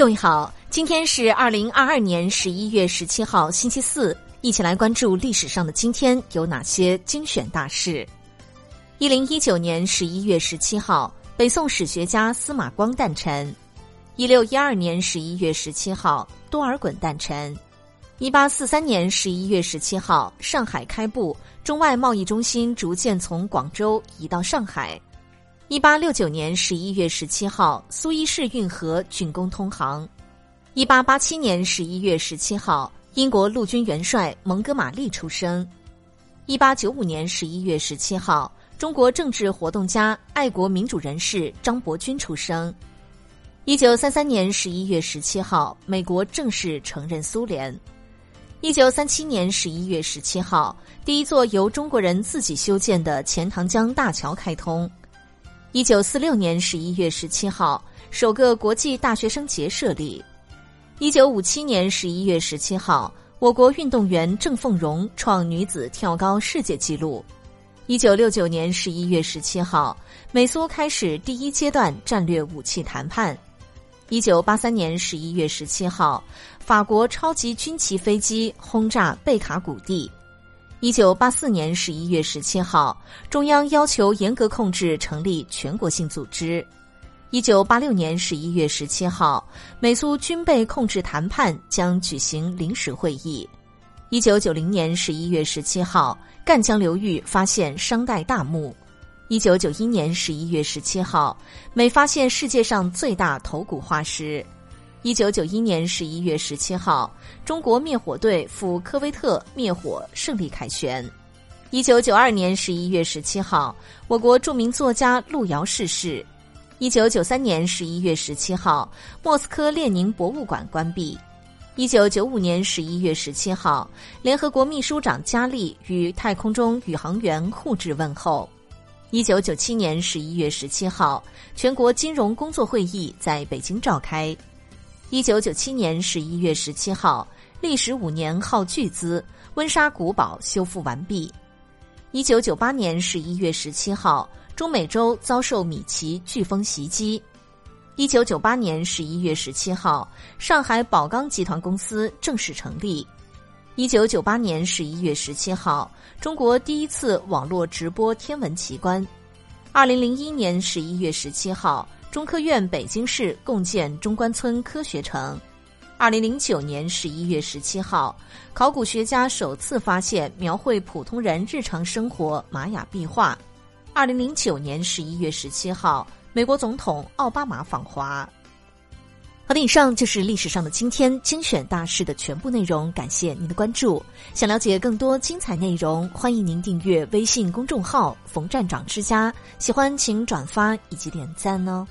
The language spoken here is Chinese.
各位好，今天是二零二二年十一月十七号，星期四，一起来关注历史上的今天有哪些精选大事。一零一九年十一月十七号，北宋史学家司马光诞辰；一六一二年十一月十七号，多尔衮诞辰；一八四三年十一月十七号，上海开埠，中外贸易中心逐渐从广州移到上海。一八六九年十一月十七号，苏伊士运河竣工通航。一八八七年十一月十七号，英国陆军元帅蒙哥马利出生。一八九五年十一月十七号，中国政治活动家、爱国民主人士张伯钧出生。一九三三年十一月十七号，美国正式承认苏联。一九三七年十一月十七号，第一座由中国人自己修建的钱塘江大桥开通。一九四六年十一月十七号，首个国际大学生节设立。一九五七年十一月十七号，我国运动员郑凤荣创女子跳高世界纪录。一九六九年十一月十七号，美苏开始第一阶段战略武器谈判。一九八三年十一月十七号，法国超级军旗飞机轰炸贝卡谷地。一九八四年十一月十七号，中央要求严格控制成立全国性组织。一九八六年十一月十七号，美苏军备控制谈判将举行临时会议。一九九零年十一月十七号，赣江流域发现商代大墓。一九九一年十一月十七号，美发现世界上最大头骨化石。一九九一年十一月十七号，中国灭火队赴科威特灭火胜利凯旋。一九九二年十一月十七号，我国著名作家路遥逝世。一九九三年十一月十七号，莫斯科列宁博物馆关闭。一九九五年十一月十七号，联合国秘书长加利与太空中宇航员互致问候。一九九七年十一月十七号，全国金融工作会议在北京召开。一九九七年十一月十七号，历时五年耗巨资，温莎古堡修复完毕。一九九八年十一月十七号，中美洲遭受米奇飓风袭击。一九九八年十一月十七号，上海宝钢集团公司正式成立。一九九八年十一月十七号，中国第一次网络直播天文奇观。二零零一年十一月十七号。中科院北京市共建中关村科学城。二零零九年十一月十七号，考古学家首次发现描绘普通人日常生活玛雅壁画。二零零九年十一月十七号，美国总统奥巴马访华。好的，以上就是历史上的今天精选大事的全部内容。感谢您的关注。想了解更多精彩内容，欢迎您订阅微信公众号“冯站长之家”。喜欢请转发以及点赞哦。